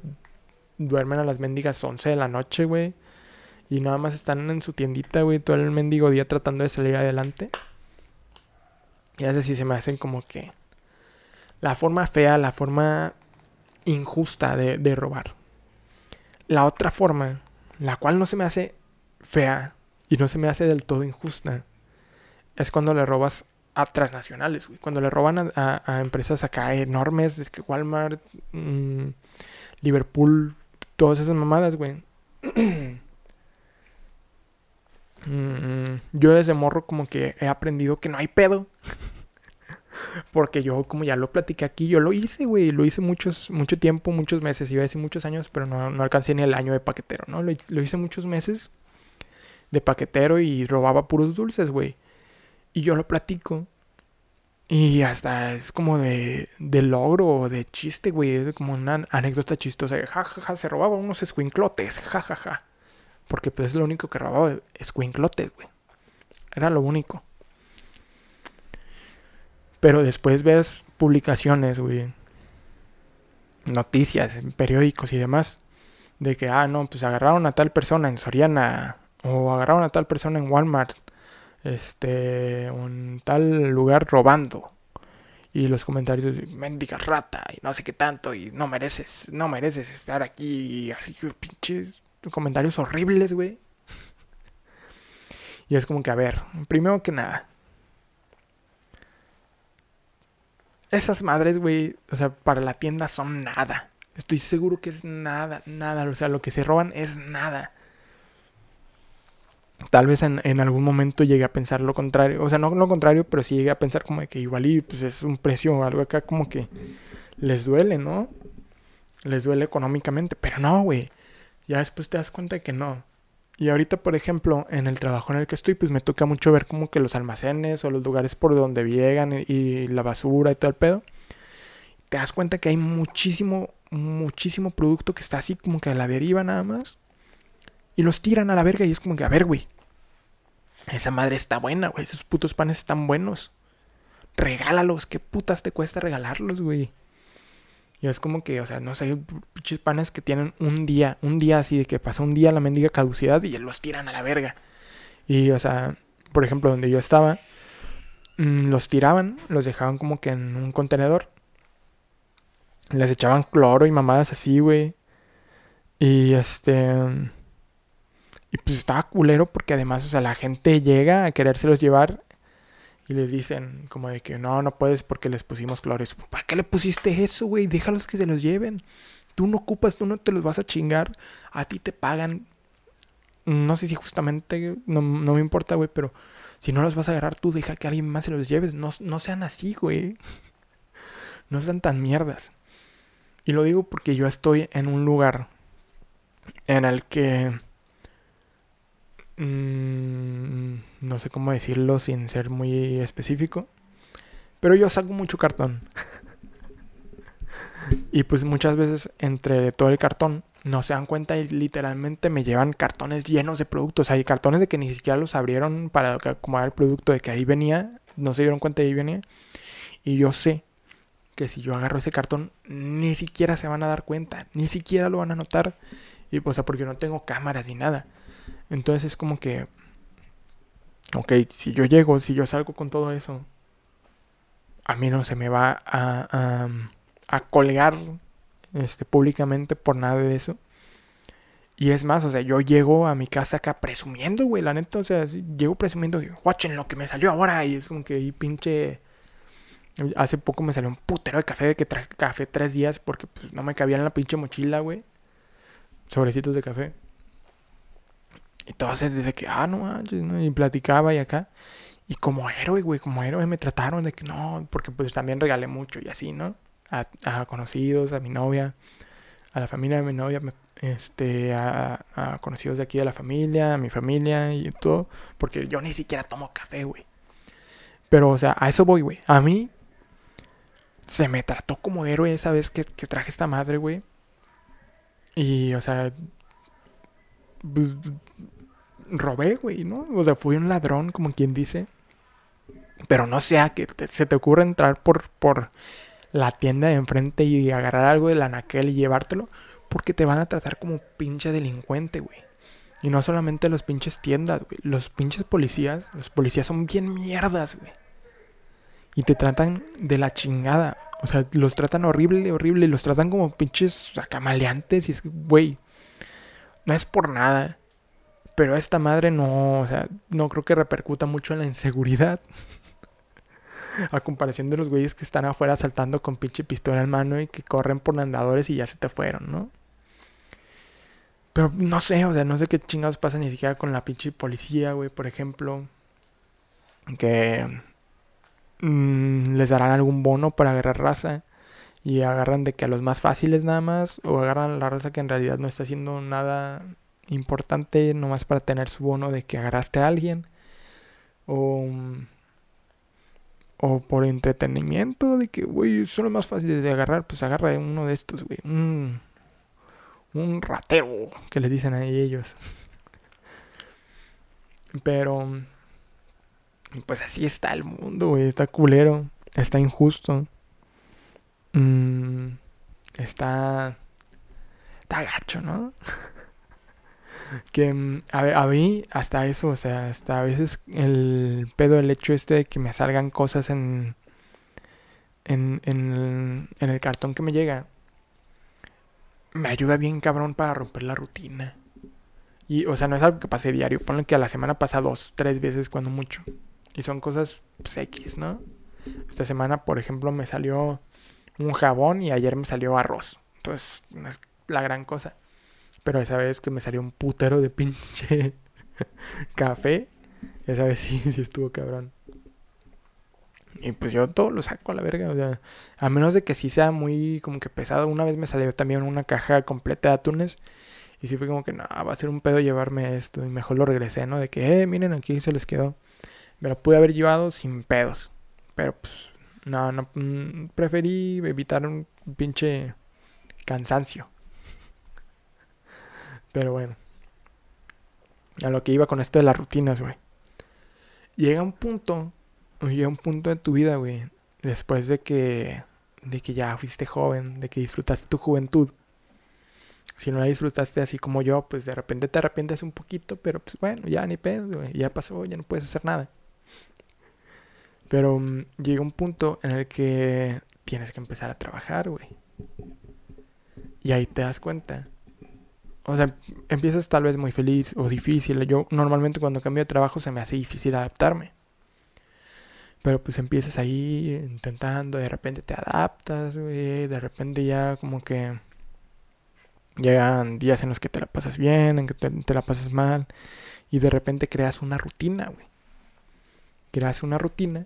duermen a las mendigas 11 de la noche, güey. Y nada más están en su tiendita, güey, todo el mendigo día tratando de salir adelante. Y a veces sí se me hacen como que la forma fea, la forma injusta de, de, robar. La otra forma, la cual no se me hace fea y no se me hace del todo injusta, es cuando le robas a transnacionales, güey. Cuando le roban a, a, a, empresas acá enormes, es que Walmart, mmm, Liverpool, todas esas mamadas, güey. <clears throat> mm, yo desde morro como que he aprendido que no hay pedo. Porque yo, como ya lo platiqué aquí, yo lo hice, güey. Lo hice muchos, mucho tiempo, muchos meses. Iba a decir muchos años, pero no, no alcancé ni el año de paquetero, ¿no? Lo, lo hice muchos meses de paquetero y robaba puros dulces, güey. Y yo lo platico. Y hasta es como de, de logro o de chiste, güey. Es como una anécdota chistosa. Ja, ja, ja, se robaba unos escuinclotes. Ja, ja, ja. Porque pues es lo único que robaba, escuinclotes, güey. Era lo único. Pero después ves publicaciones, güey. Noticias, en periódicos y demás. De que, ah, no, pues agarraron a tal persona en Soriana. O agarraron a tal persona en Walmart. Este, un tal lugar robando. Y los comentarios, mendiga rata, y no sé qué tanto, y no mereces, no mereces estar aquí. Y así, pinches comentarios horribles, güey. <laughs> y es como que, a ver, primero que nada, Esas madres, güey, o sea, para la tienda son nada. Estoy seguro que es nada, nada. O sea, lo que se roban es nada. Tal vez en, en algún momento llegue a pensar lo contrario. O sea, no lo contrario, pero sí llegué a pensar como de que igual y pues es un precio o algo acá como que les duele, ¿no? Les duele económicamente. Pero no, güey. Ya después te das cuenta de que no. Y ahorita, por ejemplo, en el trabajo en el que estoy, pues me toca mucho ver como que los almacenes o los lugares por donde llegan y, la basura y todo el pedo. Te das cuenta que hay muchísimo, muchísimo producto que está así como que a la deriva nada más. Y los tiran a la verga y es como que, a ver, güey. Esa madre está buena, güey. Esos putos panes están buenos. Regálalos. ¿Qué putas te cuesta regalarlos, güey? Y es como que, o sea, no sé, pinches panes que tienen un día, un día así de que pasó un día la mendiga caducidad y los tiran a la verga. Y, o sea, por ejemplo, donde yo estaba, mmm, los tiraban, los dejaban como que en un contenedor. Les echaban cloro y mamadas así, güey. Y este. Y pues estaba culero porque además, o sea, la gente llega a querérselos llevar y les dicen como de que no, no puedes porque les pusimos cloro. ¿Para qué le pusiste eso, güey? Déjalos que se los lleven. tú no ocupas, tú no te los vas a chingar, a ti te pagan. No sé si justamente, no, no me importa, güey, pero si no los vas a agarrar tú, deja que alguien más se los lleves. No, no sean así, güey. <laughs> No sean tan mierdas. Y lo digo porque yo estoy en un lugar en el que... Mmm, no sé cómo decirlo sin ser muy específico. Pero yo saco mucho cartón. y pues muchas veces entre todo el cartón no se dan cuenta y literalmente me llevan cartones llenos de productos. Hay cartones de que ni siquiera los abrieron para acomodar el producto, de que ahí venía, no se dieron cuenta de ahí venía. Y yo sé que si yo agarro ese cartón, ni siquiera se van a dar cuenta, ni siquiera lo van a notar. Y pues, porque no tengo cámaras ni nada. Entonces es como que, ok, si yo llego, si yo salgo con todo eso, a mí no se me va a, a, colgar este, públicamente por nada de eso. Y es más, o sea, yo llego a mi casa acá presumiendo, güey, la neta, o sea, llego presumiendo, watchen lo que me salió ahora. Y es como que ahí pinche. Hace poco me salió un putero de café de que traje café tres días porque pues, no me cabía en la pinche mochila, güey. Sobrecitos de café. Y todo así desde que, ah, no. Y platicaba y acá. Y como héroe, güey, como héroe me trataron de que no, porque pues también regalé mucho y así, ¿no? a, conocidos, a mi novia, a la familia de mi novia, este, a, a, conocidos de aquí de la familia, a mi familia y todo, porque yo ni siquiera tomo café, güey. Pero, o sea, a eso voy, güey. A mí se me trató como héroe esa vez que, que traje esta madre, güey. Y, o sea, pues, robé, güey, ¿no? O sea, fui un ladrón, como quien dice. Pero no sea que se te ocurra entrar por, por la tienda de enfrente y agarrar algo de la naquel y llevártelo, porque te van a tratar como pinche delincuente, güey. Y no solamente los pinches tiendas, güey. Los pinches policías, los policías son bien mierdas, güey. Y te tratan de la chingada. O sea, los tratan horrible, horrible. Los tratan como pinches acamaleantes. Y es que, güey, no es por nada. Pero esta madre no, o sea, no creo que repercuta mucho en la inseguridad. <laughs> A comparación de los güeyes que están afuera saltando con pinche pistola en mano y que corren por andadores y ya se te fueron, ¿no? Pero no sé, o sea, no sé qué chingados pasa ni siquiera con la pinche policía, güey, por ejemplo. Que mmm, les darán algún bono para agarrar raza. Y agarran de que a los más fáciles nada más. O agarran la raza que en realidad no está haciendo nada importante. Nomás para tener su bono de que agarraste a alguien. O o por entretenimiento, de que, güey, son los más fáciles de agarrar, pues agarra uno de estos, güey. Un, un ratero, que les dicen a ellos. <laughs> Pero, pues así está el mundo, güey. Está culero, está injusto. Mm, está, está gacho, ¿no? <laughs> que mm, a, mí hasta eso, o sea, hasta a veces el pedo, el hecho este de que me salgan cosas en, en, en, en el cartón que me llega, me ayuda bien cabrón para romper la rutina. Y, o sea, no es algo que pase diario. Ponle que a la semana pasa dos, tres veces cuando mucho. Y son cosas pues, X, ¿no? Esta semana, por ejemplo, me salió un jabón y ayer me salió arroz. Entonces, no es la gran cosa. Pero esa vez que me salió un putero de pinche <laughs> café, esa vez sí, sí estuvo cabrón. Y pues yo todo lo saco a la verga, o sea, a menos de que sí sea muy como que pesado. Una vez me salió también una caja completa de atunes y sí fue como que no, va a ser un pedo llevarme esto y mejor lo regresé, ¿no? De que, eh, miren, aquí se les quedó. Me lo pude haber llevado sin pedos. Pero pues, no, no, mm, preferí evitar un pinche cansancio. Pero bueno. A lo que iba con esto de las rutinas, güey. Llega un punto, llega un punto de tu vida, güey, después de que de que ya fuiste joven, de que disfrutaste tu juventud. Si no la disfrutaste así como yo, pues de repente te arrepientes un poquito, pero pues bueno, ya ni pedo, güey, ya pasó, ya no puedes hacer nada. Pero mm, llega un punto en el que tienes que empezar a trabajar, güey. Y ahí te das cuenta o sea, empiezas tal vez muy feliz o difícil. Yo normalmente cuando cambio de trabajo se me hace difícil adaptarme. Pero pues empiezas ahí intentando, de repente te adaptas, güey, de repente ya como que Llegan días en los que te la pasas bien, en que te, te la pasas mal. Y de repente creas una rutina, güey. Creas una rutina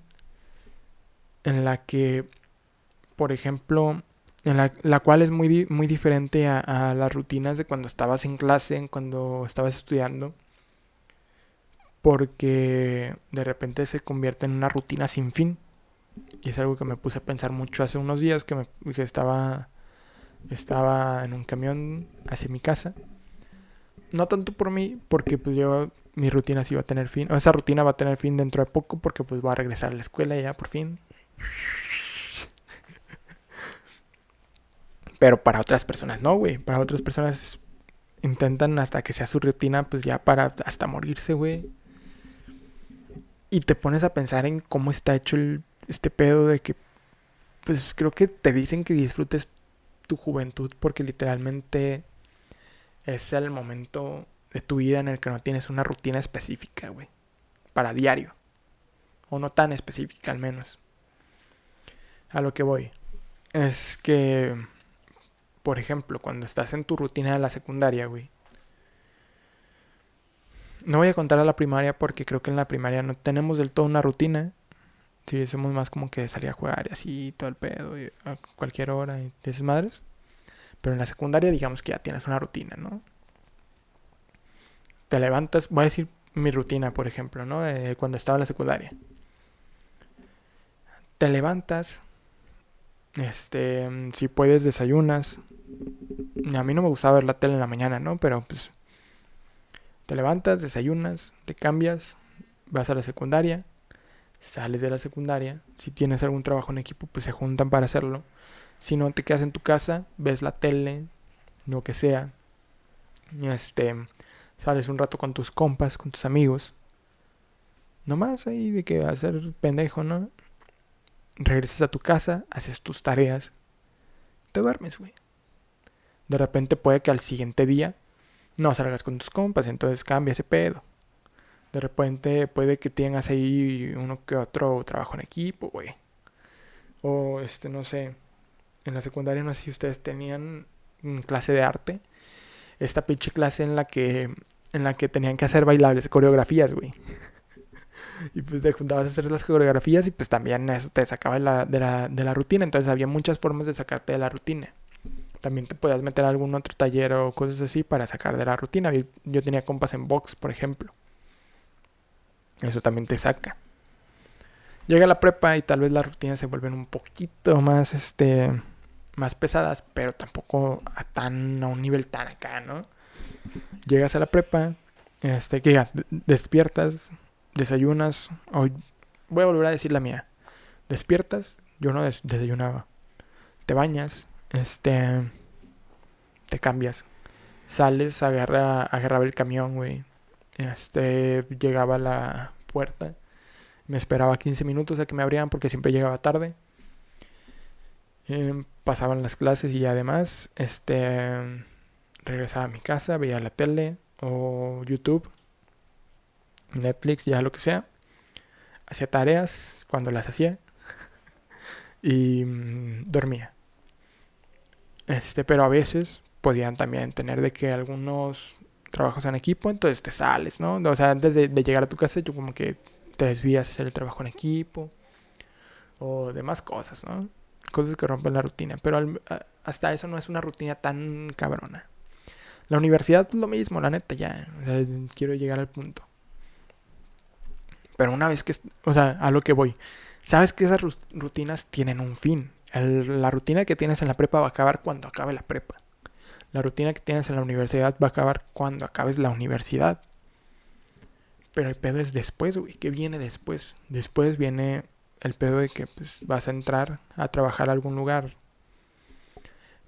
en la que, por ejemplo, la, cual es muy, muy diferente a, las rutinas de cuando estabas en clase, cuando estabas estudiando, porque de repente se convierte en una rutina sin fin. Y es algo que me puse a pensar mucho hace unos días, que, me, que estaba, estaba en un camión hacia mi casa. No tanto por mí, porque pues yo mi rutina sí va a tener fin. O esa rutina va a tener fin dentro de poco porque pues voy a regresar a la escuela ya por fin. Pero para otras personas no, güey. Para otras personas intentan hasta que sea su rutina, pues ya para hasta morirse, güey. Y te pones a pensar en cómo está hecho el, este pedo de que, pues creo que te dicen que disfrutes tu juventud porque literalmente es el momento de tu vida en el que no tienes una rutina específica, güey. Para diario. O no tan específica al menos. A lo que voy. Es que por ejemplo, cuando estás en tu rutina de la secundaria, güey. No voy a contar a la primaria porque creo que en la primaria no tenemos del todo una rutina. Sí, somos más como que salir a jugar y así, todo el pedo, y a cualquier hora y esas madres. Pero en la secundaria, digamos que ya tienes una rutina, ¿no? Te levantas, voy a decir mi rutina, por ejemplo, ¿no? Cuando estaba en la secundaria. Te levantas, este, si puedes desayunas, a mí no me gustaba ver la tele en la mañana, ¿no? Pero pues te levantas, desayunas, te cambias, vas a la secundaria, sales de la secundaria, si tienes algún trabajo en equipo, pues se juntan para hacerlo. Si no, te quedas en tu casa, ves la tele, lo que sea. Este, sales un rato con tus compas, con tus amigos. Nomás ahí de que ser pendejo, ¿no? Regresas a tu casa, haces tus tareas, te duermes, güey de repente puede que al siguiente día no salgas con tus compas, entonces cambia ese pedo. De repente puede que tengas ahí uno que otro trabajo en equipo, güey. O este, no sé, en la secundaria no sé si ustedes tenían clase de arte. Esta pinche clase en la que en la que tenían que hacer bailables, coreografías, güey. <laughs> y pues te juntabas a hacer las coreografías y pues también eso te sacaba de la, de la, de la rutina. Entonces había muchas formas de sacarte de la rutina. También te podías meter algún otro taller o cosas así para sacar de la rutina. Yo, tenía compas en box, por ejemplo. Eso también te saca. Llega la prepa y tal vez las rutinas se vuelven un poquito más, este, más pesadas, pero tampoco a tan, a un nivel tan acá, ¿no? Llegas a la prepa, este, que ya, despiertas, desayunas, o voy a volver a decir la mía. Despiertas, yo no desayunaba. Te bañas, este. Te cambias. Sales, agarra, agarraba el camión, güey. Este. Llegaba a la puerta. Me esperaba 15 minutos a que me abrieran porque siempre llegaba tarde. Em, pasaban las clases y además, este. Regresaba a mi casa, veía la tele o YouTube, Netflix, ya lo que sea. Hacía tareas cuando las hacía <laughs> y mm, dormía. Este, pero a veces podían también tener de que algunos trabajos en equipo, entonces te sales, ¿no? O sea, antes de, llegar a tu casa, tú como que te desvías a hacer el trabajo en equipo o demás cosas, ¿no? Cosas que rompen la rutina, pero hasta eso no es una rutina tan cabrona. La universidad es lo mismo, la neta, ya. O sea, quiero llegar al punto. Pero una vez que, o sea, a lo que voy, sabes que esas rutinas tienen un fin la rutina que tienes en la prepa va a acabar cuando acabe la prepa. La rutina que tienes en la universidad va a acabar cuando acabes la universidad. Pero el pedo es después, güey. ¿Qué viene después? Después viene el pedo de que pues, vas a entrar a trabajar a algún lugar.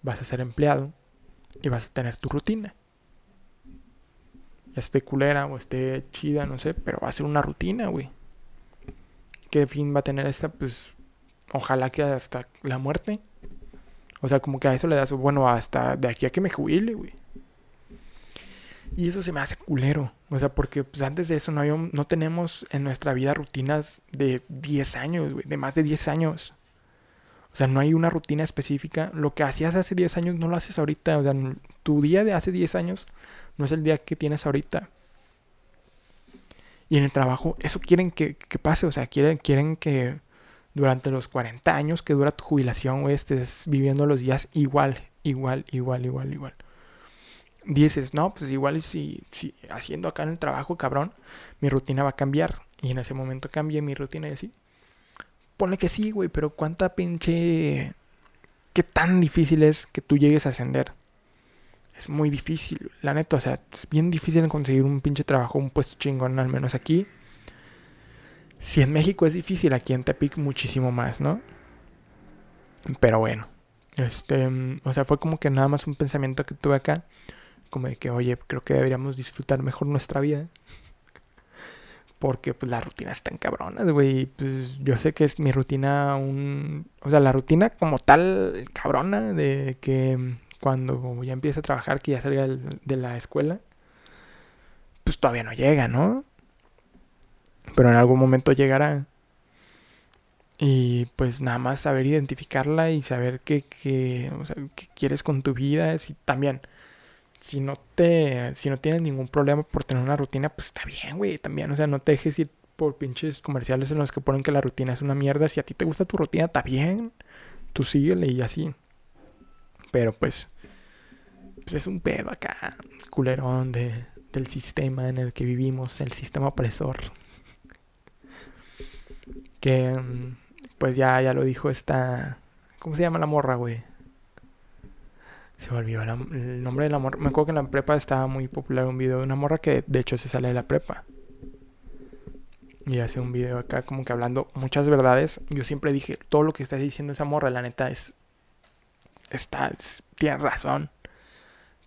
Vas a ser empleado. Y vas a tener tu rutina. Ya esté culera o esté chida, no sé. Pero va a ser una rutina, güey. ¿Qué fin va a tener esta? Pues Ojalá que hasta la muerte. O sea, como que a eso le das, bueno, hasta de aquí a que me jubile, güey. Y eso se me hace culero. O sea, porque pues, antes de eso no, no tenemos en nuestra vida rutinas de 10 años, güey. De más de 10 años. O sea, no hay una rutina específica. Lo que hacías hace 10 años no lo haces ahorita. O sea, tu día de hace 10 años no es el día que tienes ahorita. Y en el trabajo, eso quieren que, pase. O sea, quieren, quieren que durante los 40 años que dura tu jubilación, güey, estés viviendo los días igual, igual, igual, igual, igual. Dices, no, pues igual si, si haciendo acá en el trabajo, cabrón, mi rutina va a cambiar. Y en ese momento cambie mi rutina y así. Ponle que sí, güey, pero cuánta pinche... ¿Qué tan difícil es que tú llegues a ascender? Es muy difícil, la neta, o sea, es bien difícil conseguir un pinche trabajo, un puesto chingón, al menos aquí. Si en México es difícil, aquí en Tepic muchísimo más, ¿no? Pero bueno, este, o sea, fue como que nada más un pensamiento que tuve acá, como de que, oye, creo que deberíamos disfrutar mejor nuestra vida. Porque pues las rutinas están cabronas, güey. Pues yo sé que es mi rutina un... O sea, la rutina como tal cabrona de que cuando ya empiece a trabajar, que ya salga de la escuela, pues todavía no llega, ¿no? Pero en algún momento llegará. Y pues nada más saber identificarla y saber qué, qué quieres con tu vida. Y también, si no te, si no tienes ningún problema por tener una rutina, pues está bien, güey, también. O sea, no te dejes ir por pinches comerciales en los que ponen que la rutina es una mierda. Si a ti te gusta tu rutina, está bien. Tú síguele y así. Pero pues, pues es un pedo acá, culerón de, del sistema en el que vivimos, el sistema opresor. Que mm, pues ya, ya lo dijo esta... ¿Cómo se llama la morra, güey? Se me olvidó el nombre de la morra. Me acuerdo que en la prepa estaba muy popular un video de una morra que de hecho se sale de la prepa. Y hace un video acá como que hablando muchas verdades. Yo siempre dije, todo lo que está diciendo esa morra, la neta, es... Está... tiene razón.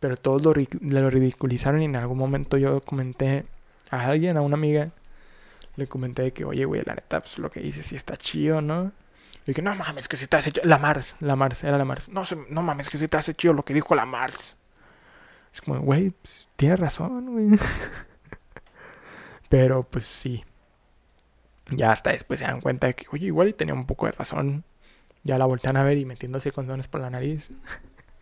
Pero todos lo ridiculizaron y en algún momento yo comenté a alguien, a una amiga, le comenté que, oye, güey, la neta, pues lo que dices sí está chido, ¿no? Y dije, no mames, que si te hace chido. La Mars, la Mars, era la Mars. No, no mames, que si te hace chido lo que dijo la Mars. Es como, güey, pues, tiene razón, güey. <laughs> Pero pues sí. Ya hasta después se dan cuenta de que, oye, igual y tenía un poco de razón. Ya la voltean a ver y metiéndose condones por la nariz.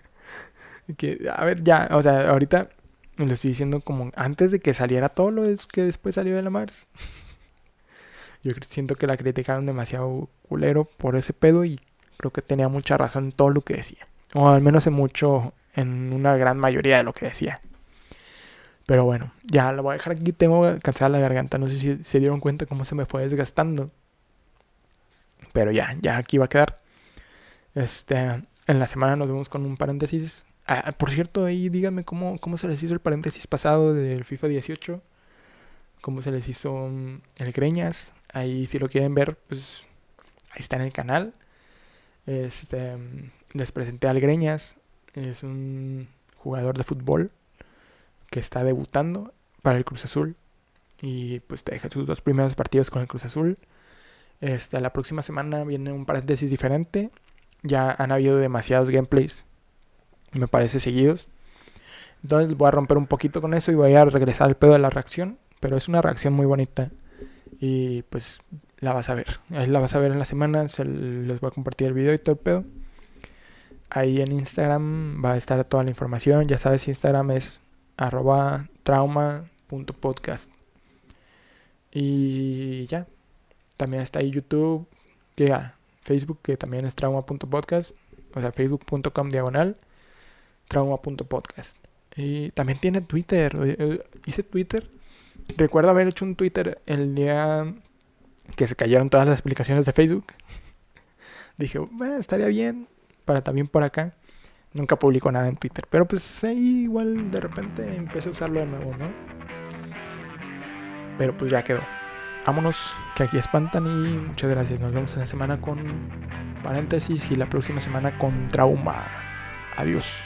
<laughs> que, a ver, ya, o sea, ahorita lo estoy diciendo como antes de que saliera todo lo que después salió de la Mars. <laughs> Yo siento que la criticaron demasiado culero por ese pedo y creo que tenía mucha razón en todo lo que decía. O al menos en mucho, en una gran mayoría de lo que decía. Pero bueno, ya lo voy a dejar aquí. Tengo cansada la garganta. No sé si se dieron cuenta cómo se me fue desgastando. Pero ya, ya aquí va a quedar. Este, en la semana nos vemos con un paréntesis. Ah, por cierto, ahí díganme cómo, cómo se les hizo el paréntesis pasado del FIFA 18. Cómo se les hizo mm, el Greñas. Ahí si lo quieren ver, pues ahí está en el canal. Este, les presenté al Greñas. Es un jugador de fútbol que está debutando para el Cruz Azul. Y pues te deja sus dos primeros partidos con el Cruz Azul. Este, la próxima semana viene un paréntesis diferente. Ya han habido demasiados gameplays, me parece, seguidos. Entonces voy a romper un poquito con eso y voy a regresar al pedo de la reacción. Pero es una reacción muy bonita. Y pues la vas a ver. La vas a ver en la semana. Se les voy a compartir el video y todo el pedo. Ahí en Instagram va a estar toda la información. Ya sabes, Instagram es arroba trauma.podcast. Y ya. También está ahí YouTube. Que, Facebook, que también es trauma.podcast. O sea, facebook.com diagonal trauma.podcast. Y también tiene Twitter. Eh, hice Twitter Recuerdo haber hecho un Twitter el día que se cayeron todas las explicaciones de Facebook. <laughs> Dije, estaría bien para también por acá. Nunca publico nada en Twitter. Pero pues ahí igual de repente empecé a usarlo de nuevo, ¿no? Pero pues ya quedó. Vámonos, que aquí espantan y muchas gracias. Nos vemos en la semana con paréntesis y la próxima semana con trauma. Adiós.